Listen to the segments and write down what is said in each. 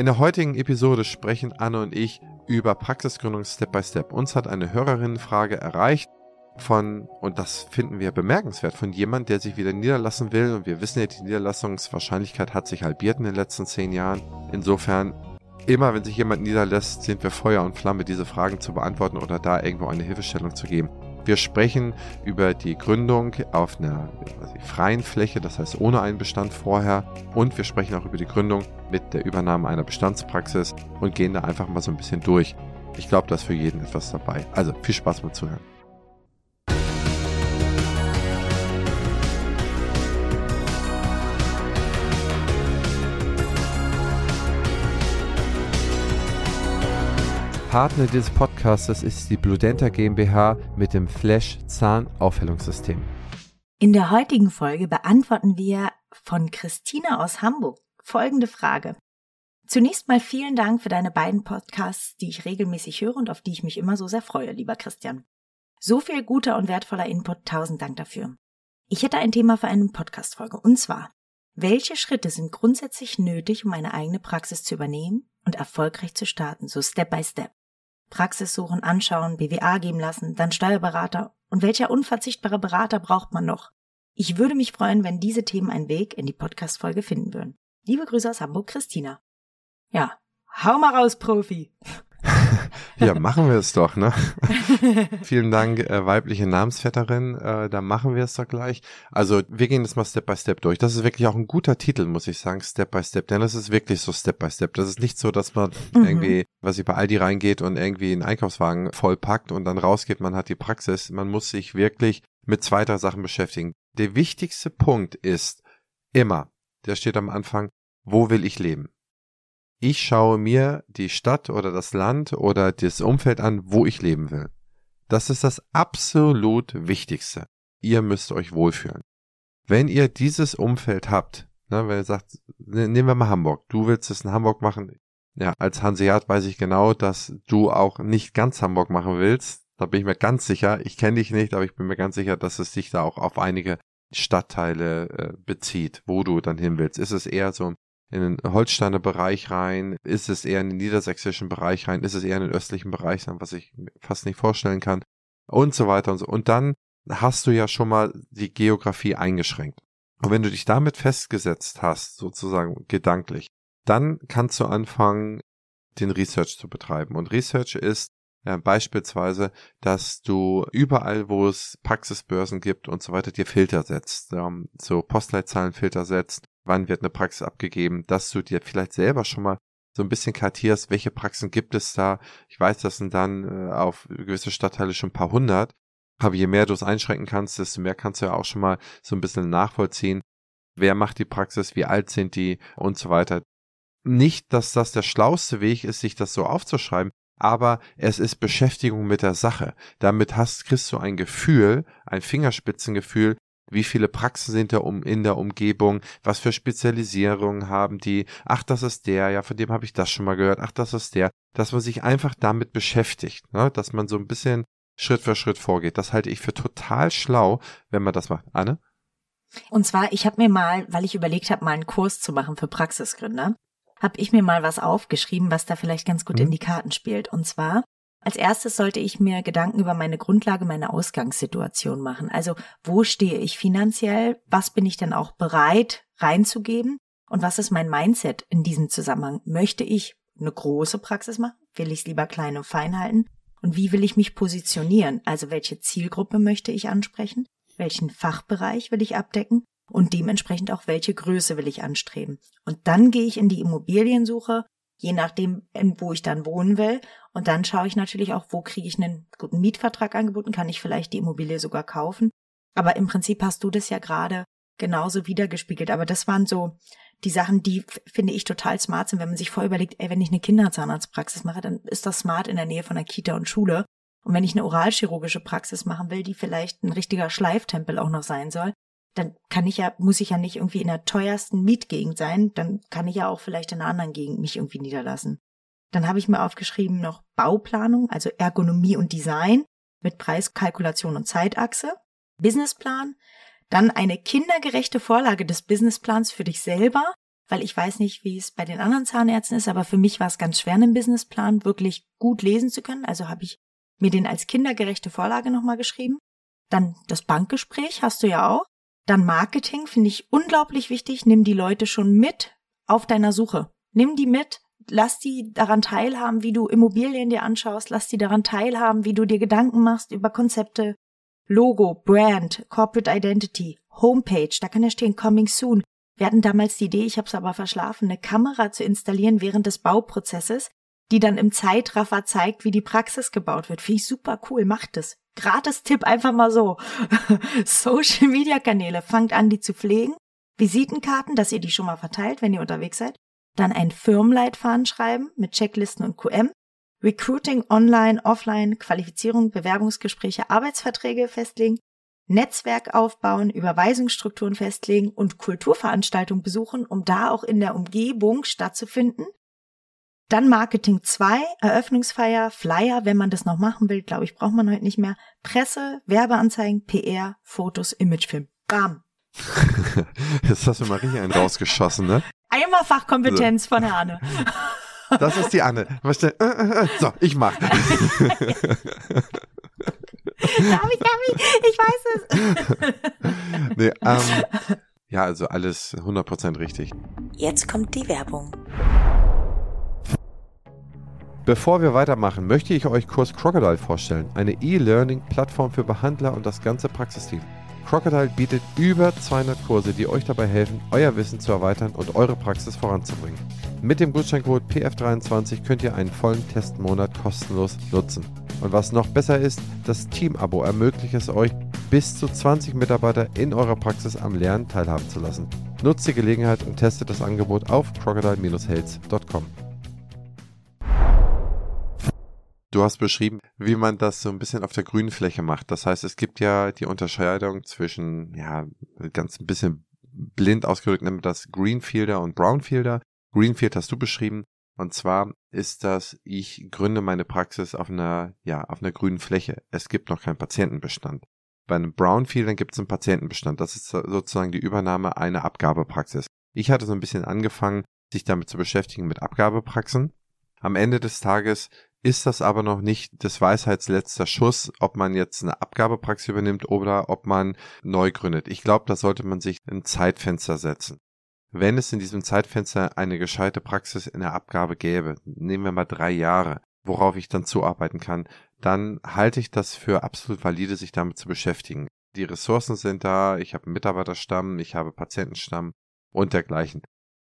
In der heutigen Episode sprechen Anne und ich über Praxisgründung Step by Step. Uns hat eine Hörerinnenfrage erreicht von, und das finden wir bemerkenswert, von jemand, der sich wieder niederlassen will. Und wir wissen ja, die Niederlassungswahrscheinlichkeit hat sich halbiert in den letzten zehn Jahren. Insofern, immer wenn sich jemand niederlässt, sind wir Feuer und Flamme, diese Fragen zu beantworten oder da irgendwo eine Hilfestellung zu geben. Wir sprechen über die Gründung auf einer ich, freien Fläche, das heißt ohne einen Bestand vorher. Und wir sprechen auch über die Gründung mit der Übernahme einer Bestandspraxis und gehen da einfach mal so ein bisschen durch. Ich glaube, da ist für jeden etwas dabei. Also viel Spaß beim Zuhören. Partner dieses Podcasts ist die Bludenta GmbH mit dem Flash Zahnaufhellungssystem. In der heutigen Folge beantworten wir von Christina aus Hamburg folgende Frage. Zunächst mal vielen Dank für deine beiden Podcasts, die ich regelmäßig höre und auf die ich mich immer so sehr freue, lieber Christian. So viel guter und wertvoller Input, tausend Dank dafür. Ich hätte ein Thema für eine Podcast-Folge und zwar, welche Schritte sind grundsätzlich nötig, um eine eigene Praxis zu übernehmen und erfolgreich zu starten, so Step by Step? Praxis suchen, anschauen, BWA geben lassen, dann Steuerberater. Und welcher unverzichtbare Berater braucht man noch? Ich würde mich freuen, wenn diese Themen einen Weg in die Podcast-Folge finden würden. Liebe Grüße aus Hamburg, Christina. Ja, hau mal raus, Profi. Ja, machen wir es doch, ne? Vielen Dank, äh, weibliche Namensvetterin. Äh, da machen wir es doch gleich. Also, wir gehen das mal Step by Step durch. Das ist wirklich auch ein guter Titel, muss ich sagen, Step by Step. Denn das ist wirklich so Step by Step. Das ist nicht so, dass man mhm. irgendwie, was ich bei Aldi reingeht und irgendwie einen Einkaufswagen vollpackt und dann rausgeht, man hat die Praxis. Man muss sich wirklich mit zwei, drei Sachen beschäftigen. Der wichtigste Punkt ist immer, der steht am Anfang, wo will ich leben? Ich schaue mir die Stadt oder das Land oder das Umfeld an, wo ich leben will. Das ist das absolut Wichtigste. Ihr müsst euch wohlfühlen. Wenn ihr dieses Umfeld habt, ne, wenn ihr sagt, ne, nehmen wir mal Hamburg, du willst es in Hamburg machen, ja, als Hanseat weiß ich genau, dass du auch nicht ganz Hamburg machen willst. Da bin ich mir ganz sicher. Ich kenne dich nicht, aber ich bin mir ganz sicher, dass es sich da auch auf einige Stadtteile äh, bezieht, wo du dann hin willst. Ist es eher so in den Holsteiner Bereich rein? Ist es eher in den niedersächsischen Bereich rein? Ist es eher in den östlichen Bereich sein, was ich fast nicht vorstellen kann? Und so weiter und so. Und dann hast du ja schon mal die Geografie eingeschränkt. Und wenn du dich damit festgesetzt hast, sozusagen gedanklich, dann kannst du anfangen, den Research zu betreiben. Und Research ist ja, beispielsweise, dass du überall, wo es Praxisbörsen gibt und so weiter, dir Filter setzt, ähm, so Postleitzahlenfilter setzt, wann wird eine Praxis abgegeben, dass du dir vielleicht selber schon mal so ein bisschen kartierst, welche Praxen gibt es da. Ich weiß, das sind dann äh, auf gewisse Stadtteile schon ein paar hundert. Aber je mehr du es einschränken kannst, desto mehr kannst du ja auch schon mal so ein bisschen nachvollziehen, wer macht die Praxis, wie alt sind die und so weiter. Nicht, dass das der schlauste Weg ist, sich das so aufzuschreiben, aber es ist Beschäftigung mit der Sache. Damit hast, kriegst du ein Gefühl, ein Fingerspitzengefühl, wie viele Praxen sind da um in der Umgebung, was für Spezialisierungen haben die, ach, das ist der, ja, von dem habe ich das schon mal gehört, ach, das ist der, dass man sich einfach damit beschäftigt, ne? dass man so ein bisschen Schritt für Schritt vorgeht. Das halte ich für total schlau, wenn man das macht. Anne? Und zwar, ich habe mir mal, weil ich überlegt habe, mal einen Kurs zu machen für Praxisgründer, habe ich mir mal was aufgeschrieben, was da vielleicht ganz gut mhm. in die Karten spielt. Und zwar, als erstes sollte ich mir Gedanken über meine Grundlage, meine Ausgangssituation machen. Also wo stehe ich finanziell? Was bin ich denn auch bereit reinzugeben? Und was ist mein Mindset in diesem Zusammenhang? Möchte ich eine große Praxis machen? Will ich es lieber klein und fein halten? Und wie will ich mich positionieren? Also welche Zielgruppe möchte ich ansprechen? Welchen Fachbereich will ich abdecken? Und dementsprechend auch welche Größe will ich anstreben? Und dann gehe ich in die Immobiliensuche je nachdem, wo ich dann wohnen will. Und dann schaue ich natürlich auch, wo kriege ich einen guten Mietvertrag angeboten, kann ich vielleicht die Immobilie sogar kaufen. Aber im Prinzip hast du das ja gerade genauso wiedergespiegelt. Aber das waren so die Sachen, die finde ich total smart sind, wenn man sich vorher überlegt, ey, wenn ich eine Kinderzahnarztpraxis mache, dann ist das smart in der Nähe von der Kita und Schule. Und wenn ich eine oralchirurgische Praxis machen will, die vielleicht ein richtiger Schleiftempel auch noch sein soll, dann kann ich ja, muss ich ja nicht irgendwie in der teuersten Mietgegend sein, dann kann ich ja auch vielleicht in einer anderen Gegend mich irgendwie niederlassen. Dann habe ich mir aufgeschrieben noch Bauplanung, also Ergonomie und Design mit Preiskalkulation und Zeitachse, Businessplan, dann eine kindergerechte Vorlage des Businessplans für dich selber, weil ich weiß nicht, wie es bei den anderen Zahnärzten ist, aber für mich war es ganz schwer, einen Businessplan wirklich gut lesen zu können. Also habe ich mir den als kindergerechte Vorlage nochmal geschrieben. Dann das Bankgespräch hast du ja auch. Dann Marketing finde ich unglaublich wichtig. Nimm die Leute schon mit auf deiner Suche. Nimm die mit, lass die daran teilhaben, wie du Immobilien dir anschaust, lass die daran teilhaben, wie du dir Gedanken machst über Konzepte, Logo, Brand, Corporate Identity, Homepage, da kann ja stehen Coming Soon. Wir hatten damals die Idee, ich habe es aber verschlafen, eine Kamera zu installieren während des Bauprozesses, die dann im Zeitraffer zeigt, wie die Praxis gebaut wird. Finde ich super cool, macht es. Gratis Tipp einfach mal so. Social Media Kanäle, fangt an, die zu pflegen. Visitenkarten, dass ihr die schon mal verteilt, wenn ihr unterwegs seid. Dann ein Firmenleitfaden schreiben mit Checklisten und QM. Recruiting online, offline, Qualifizierung, Bewerbungsgespräche, Arbeitsverträge festlegen. Netzwerk aufbauen, Überweisungsstrukturen festlegen und Kulturveranstaltungen besuchen, um da auch in der Umgebung stattzufinden. Dann Marketing 2, Eröffnungsfeier, Flyer, wenn man das noch machen will, glaube ich, braucht man heute nicht mehr. Presse, Werbeanzeigen, PR, Fotos, Imagefilm. Bam. Jetzt hast du mal richtig einen rausgeschossen, ne? Einmal Fachkompetenz so. von Arne. Das ist die Anne. Äh, äh, äh. So, ich mach. darf ich, darf ich? Ich weiß es. nee, ähm, ja, also alles 100% richtig. Jetzt kommt die Werbung. Bevor wir weitermachen, möchte ich euch Kurs Crocodile vorstellen, eine E-Learning-Plattform für Behandler und das ganze Praxisteam. Crocodile bietet über 200 Kurse, die euch dabei helfen, euer Wissen zu erweitern und eure Praxis voranzubringen. Mit dem Gutscheincode PF23 könnt ihr einen vollen Testmonat kostenlos nutzen. Und was noch besser ist, das Team-Abo ermöglicht es euch, bis zu 20 Mitarbeiter in eurer Praxis am Lernen teilhaben zu lassen. Nutzt die Gelegenheit und testet das Angebot auf crocodile-health.com. Du hast beschrieben, wie man das so ein bisschen auf der grünen Fläche macht. Das heißt, es gibt ja die Unterscheidung zwischen, ja, ganz ein bisschen blind ausgedrückt, nämlich das Greenfielder und Brownfielder. Greenfield hast du beschrieben. Und zwar ist das, ich gründe meine Praxis auf einer, ja, auf einer grünen Fläche. Es gibt noch keinen Patientenbestand. Bei einem Brownfield gibt es einen Patientenbestand. Das ist sozusagen die Übernahme einer Abgabepraxis. Ich hatte so ein bisschen angefangen, sich damit zu beschäftigen mit Abgabepraxen. Am Ende des Tages ist das aber noch nicht das Weisheitsletzter Schuss, ob man jetzt eine Abgabepraxis übernimmt oder ob man neu gründet. Ich glaube, da sollte man sich ein Zeitfenster setzen. Wenn es in diesem Zeitfenster eine gescheite Praxis in der Abgabe gäbe, nehmen wir mal drei Jahre, worauf ich dann zuarbeiten kann, dann halte ich das für absolut valide, sich damit zu beschäftigen. Die Ressourcen sind da, ich habe einen Mitarbeiterstamm, ich habe Patientenstamm und dergleichen.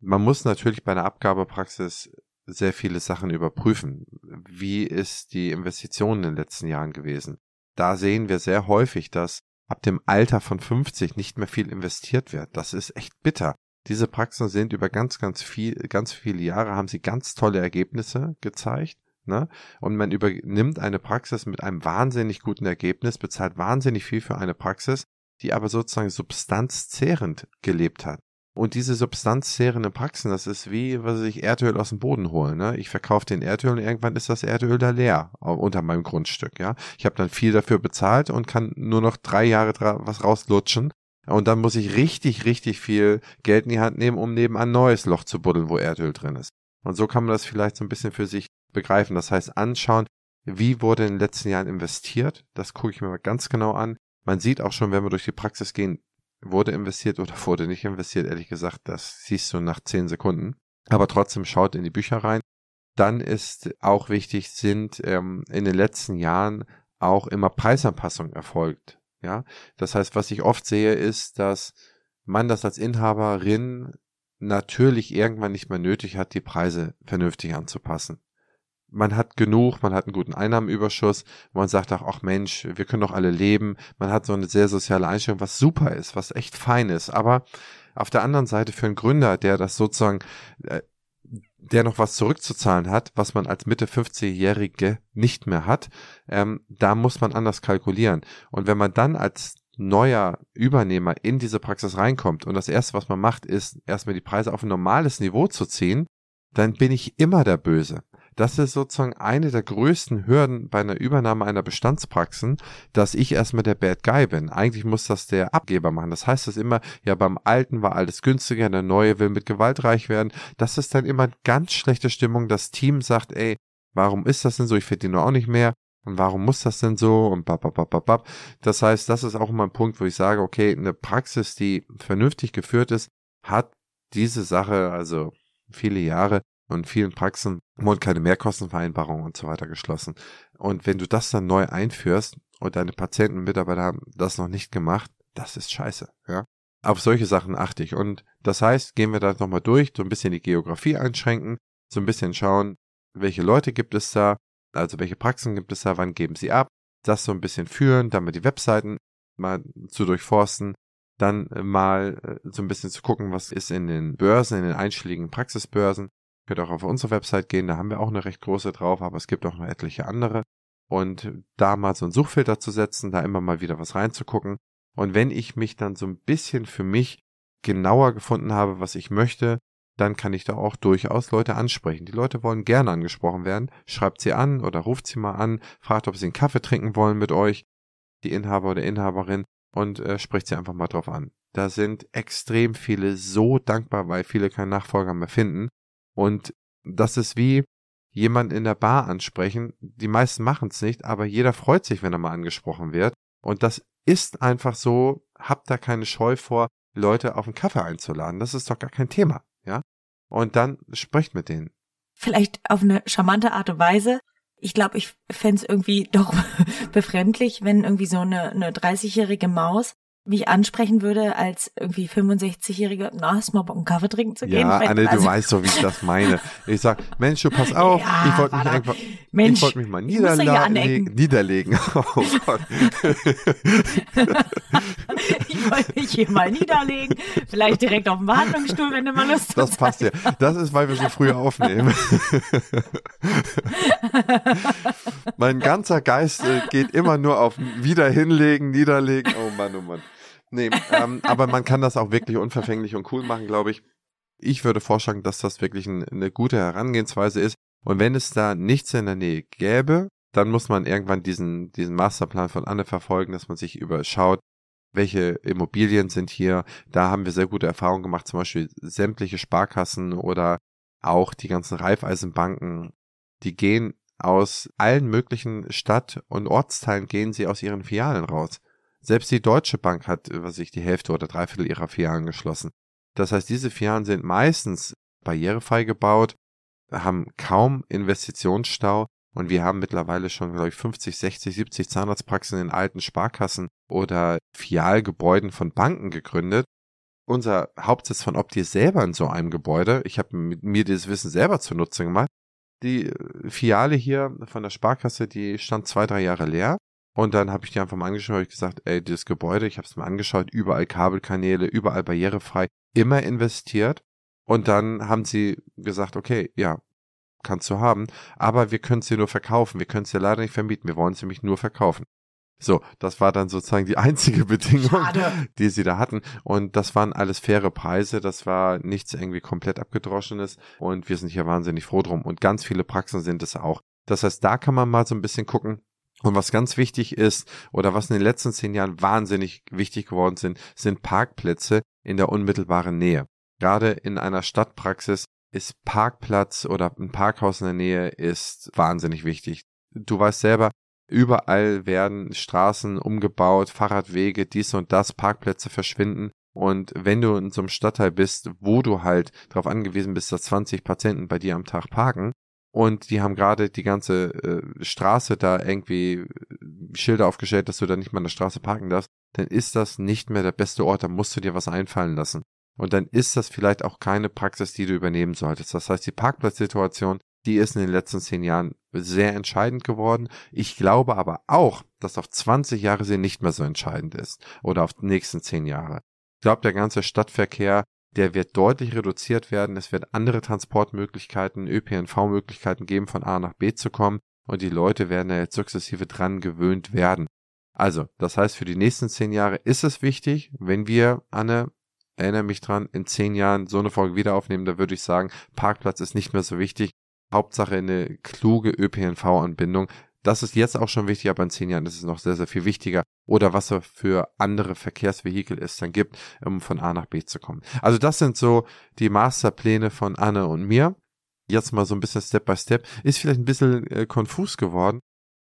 Man muss natürlich bei einer Abgabepraxis sehr viele Sachen überprüfen. Wie ist die Investition in den letzten Jahren gewesen? Da sehen wir sehr häufig, dass ab dem Alter von 50 nicht mehr viel investiert wird. Das ist echt bitter. Diese Praxen sind über ganz, ganz viel, ganz viele Jahre haben sie ganz tolle Ergebnisse gezeigt. Ne? Und man übernimmt eine Praxis mit einem wahnsinnig guten Ergebnis, bezahlt wahnsinnig viel für eine Praxis, die aber sozusagen substanzzehrend gelebt hat. Und diese substanzzehrende Praxen, das ist wie, was ich Erdöl aus dem Boden holen. Ne? Ich verkaufe den Erdöl und irgendwann ist das Erdöl da leer unter meinem Grundstück. Ja, ich habe dann viel dafür bezahlt und kann nur noch drei Jahre was rauslutschen und dann muss ich richtig, richtig viel Geld in die Hand nehmen, um nebenan ein neues Loch zu buddeln, wo Erdöl drin ist. Und so kann man das vielleicht so ein bisschen für sich begreifen. Das heißt, anschauen, wie wurde in den letzten Jahren investiert. Das gucke ich mir mal ganz genau an. Man sieht auch schon, wenn wir durch die Praxis gehen, wurde investiert oder wurde nicht investiert. Ehrlich gesagt, das siehst du nach zehn Sekunden. Aber trotzdem schaut in die Bücher rein. Dann ist auch wichtig, sind ähm, in den letzten Jahren auch immer Preisanpassungen erfolgt. Ja, das heißt, was ich oft sehe, ist, dass man das als Inhaberin natürlich irgendwann nicht mehr nötig hat, die Preise vernünftig anzupassen. Man hat genug, man hat einen guten Einnahmenüberschuss, man sagt auch, ach Mensch, wir können doch alle leben. Man hat so eine sehr soziale Einstellung, was super ist, was echt fein ist. Aber auf der anderen Seite für einen Gründer, der das sozusagen äh, der noch was zurückzuzahlen hat, was man als Mitte 50-Jährige nicht mehr hat, ähm, da muss man anders kalkulieren. Und wenn man dann als neuer Übernehmer in diese Praxis reinkommt und das erste, was man macht, ist erstmal die Preise auf ein normales Niveau zu ziehen, dann bin ich immer der Böse. Das ist sozusagen eine der größten Hürden bei einer Übernahme einer Bestandspraxen, dass ich erstmal der Bad Guy bin. Eigentlich muss das der Abgeber machen. Das heißt das immer, ja, beim Alten war alles günstiger, der Neue will mit Gewalt reich werden. Das ist dann immer ganz schlechte Stimmung. Das Team sagt, ey, warum ist das denn so? Ich verdiene auch nicht mehr. Und warum muss das denn so? Und bababababab. Das heißt, das ist auch immer ein Punkt, wo ich sage, okay, eine Praxis, die vernünftig geführt ist, hat diese Sache, also viele Jahre und vielen Praxen wurden keine Mehrkostenvereinbarungen und so weiter geschlossen. Und wenn du das dann neu einführst und deine Patienten und Mitarbeiter haben das noch nicht gemacht, das ist scheiße, ja. Auf solche Sachen achte ich. Und das heißt, gehen wir da nochmal durch, so ein bisschen die Geografie einschränken, so ein bisschen schauen, welche Leute gibt es da, also welche Praxen gibt es da, wann geben sie ab, das so ein bisschen führen, dann mal die Webseiten mal zu durchforsten, dann mal äh, so ein bisschen zu gucken, was ist in den Börsen, in den einschlägigen Praxisbörsen. Könnt auch auf unsere Website gehen, da haben wir auch eine recht große drauf, aber es gibt auch noch etliche andere. Und da mal so einen Suchfilter zu setzen, da immer mal wieder was reinzugucken. Und wenn ich mich dann so ein bisschen für mich genauer gefunden habe, was ich möchte, dann kann ich da auch durchaus Leute ansprechen. Die Leute wollen gerne angesprochen werden. Schreibt sie an oder ruft sie mal an, fragt, ob sie einen Kaffee trinken wollen mit euch, die Inhaber oder Inhaberin und äh, spricht sie einfach mal drauf an. Da sind extrem viele so dankbar, weil viele keinen Nachfolger mehr finden. Und das ist wie jemand in der Bar ansprechen. Die meisten machen es nicht, aber jeder freut sich, wenn er mal angesprochen wird. Und das ist einfach so, habt da keine Scheu vor, Leute auf einen Kaffee einzuladen. Das ist doch gar kein Thema, ja? Und dann sprecht mit denen. Vielleicht auf eine charmante Art und Weise, ich glaube, ich fände irgendwie doch befremdlich, wenn irgendwie so eine, eine 30-jährige Maus mich ansprechen würde, als irgendwie 65-Jährige, na, hast mal Bock, einen Kaffee trinken zu gehen? Ja, Anne, also, du weißt doch, wie ich das meine. Ich sag, Mensch, du pass auf, ja, ich wollte mich einfach, Mensch, ich wollte mich mal niederlegen, niederlegen. Oh Gott. ich wollte mich hier mal niederlegen, vielleicht direkt auf dem Behandlungsstuhl, wenn du mal Lust hast. Das passt ja. Das ist, weil wir so früh aufnehmen. mein ganzer Geist äh, geht immer nur auf wieder hinlegen, niederlegen. Oh Mann, oh Mann. Nee, ähm, aber man kann das auch wirklich unverfänglich und cool machen, glaube ich. Ich würde vorschlagen, dass das wirklich ein, eine gute Herangehensweise ist. Und wenn es da nichts in der Nähe gäbe, dann muss man irgendwann diesen, diesen Masterplan von Anne verfolgen, dass man sich überschaut, welche Immobilien sind hier. Da haben wir sehr gute Erfahrungen gemacht, zum Beispiel sämtliche Sparkassen oder auch die ganzen Reifeisenbanken, die gehen aus allen möglichen Stadt- und Ortsteilen gehen sie aus ihren Filialen raus. Selbst die Deutsche Bank hat, was ich, die Hälfte oder Dreiviertel ihrer Filialen geschlossen. Das heißt, diese Filialen sind meistens barrierefrei gebaut, haben kaum Investitionsstau und wir haben mittlerweile schon, glaube ich, 50, 60, 70 Zahnarztpraxen in alten Sparkassen oder Fialgebäuden von Banken gegründet. Unser Hauptsitz von Opti ist selber in so einem Gebäude. Ich habe mir dieses Wissen selber zunutze gemacht. Die Filiale hier von der Sparkasse, die stand zwei, drei Jahre leer. Und dann habe ich die einfach mal angeschaut und gesagt, ey, dieses Gebäude, ich habe es mir angeschaut, überall Kabelkanäle, überall barrierefrei, immer investiert. Und dann haben sie gesagt, okay, ja, kannst du haben, aber wir können es dir nur verkaufen. Wir können es dir leider nicht vermieten. Wir wollen es nämlich nur verkaufen. So, das war dann sozusagen die einzige Bedingung, Schade. die sie da hatten. Und das waren alles faire Preise. Das war nichts irgendwie komplett abgedroschenes. Und wir sind hier wahnsinnig froh drum. Und ganz viele Praxen sind es auch. Das heißt, da kann man mal so ein bisschen gucken, und was ganz wichtig ist oder was in den letzten zehn Jahren wahnsinnig wichtig geworden sind, sind Parkplätze in der unmittelbaren Nähe. Gerade in einer Stadtpraxis ist Parkplatz oder ein Parkhaus in der Nähe ist wahnsinnig wichtig. Du weißt selber, überall werden Straßen umgebaut, Fahrradwege, dies und das, Parkplätze verschwinden. Und wenn du in so einem Stadtteil bist, wo du halt darauf angewiesen bist, dass 20 Patienten bei dir am Tag parken, und die haben gerade die ganze äh, Straße da irgendwie äh, Schilder aufgestellt, dass du da nicht mal an der Straße parken darfst, dann ist das nicht mehr der beste Ort, da musst du dir was einfallen lassen. Und dann ist das vielleicht auch keine Praxis, die du übernehmen solltest. Das heißt, die Parkplatzsituation, die ist in den letzten zehn Jahren sehr entscheidend geworden. Ich glaube aber auch, dass auf 20 Jahre sie nicht mehr so entscheidend ist oder auf die nächsten zehn Jahre. Ich glaube, der ganze Stadtverkehr der wird deutlich reduziert werden. Es wird andere Transportmöglichkeiten, ÖPNV-Möglichkeiten geben, von A nach B zu kommen. Und die Leute werden da jetzt sukzessive dran gewöhnt werden. Also, das heißt, für die nächsten zehn Jahre ist es wichtig, wenn wir, Anne, erinnere mich dran, in zehn Jahren so eine Folge wieder aufnehmen, da würde ich sagen, Parkplatz ist nicht mehr so wichtig. Hauptsache eine kluge ÖPNV-Anbindung. Das ist jetzt auch schon wichtig, aber in zehn Jahren ist es noch sehr, sehr viel wichtiger. Oder was er für andere Verkehrsvehikel es dann gibt, um von A nach B zu kommen. Also das sind so die Masterpläne von Anne und mir. Jetzt mal so ein bisschen Step by Step. Ist vielleicht ein bisschen äh, konfus geworden.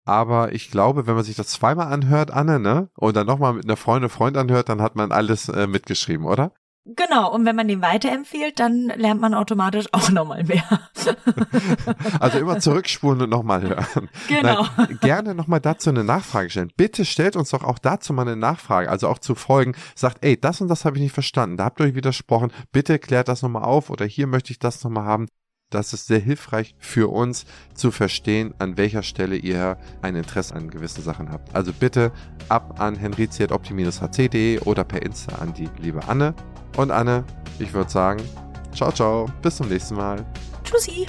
Aber ich glaube, wenn man sich das zweimal anhört, Anne, ne? Und dann nochmal mit einer Freundin, Freund anhört, dann hat man alles äh, mitgeschrieben, oder? Genau, und wenn man den weiterempfiehlt, dann lernt man automatisch auch nochmal mehr. also immer zurückspulen und nochmal hören. Genau. Nein, gerne nochmal dazu eine Nachfrage stellen. Bitte stellt uns doch auch dazu mal eine Nachfrage, also auch zu Folgen. Sagt, ey, das und das habe ich nicht verstanden, da habt ihr euch widersprochen, bitte klärt das nochmal auf oder hier möchte ich das nochmal haben. Das ist sehr hilfreich für uns zu verstehen, an welcher Stelle ihr ein Interesse an gewissen Sachen habt. Also bitte ab an henrizi.opti-hc.de oder per Insta an die liebe Anne. Und Anne, ich würde sagen, ciao, ciao, bis zum nächsten Mal. Tschüssi.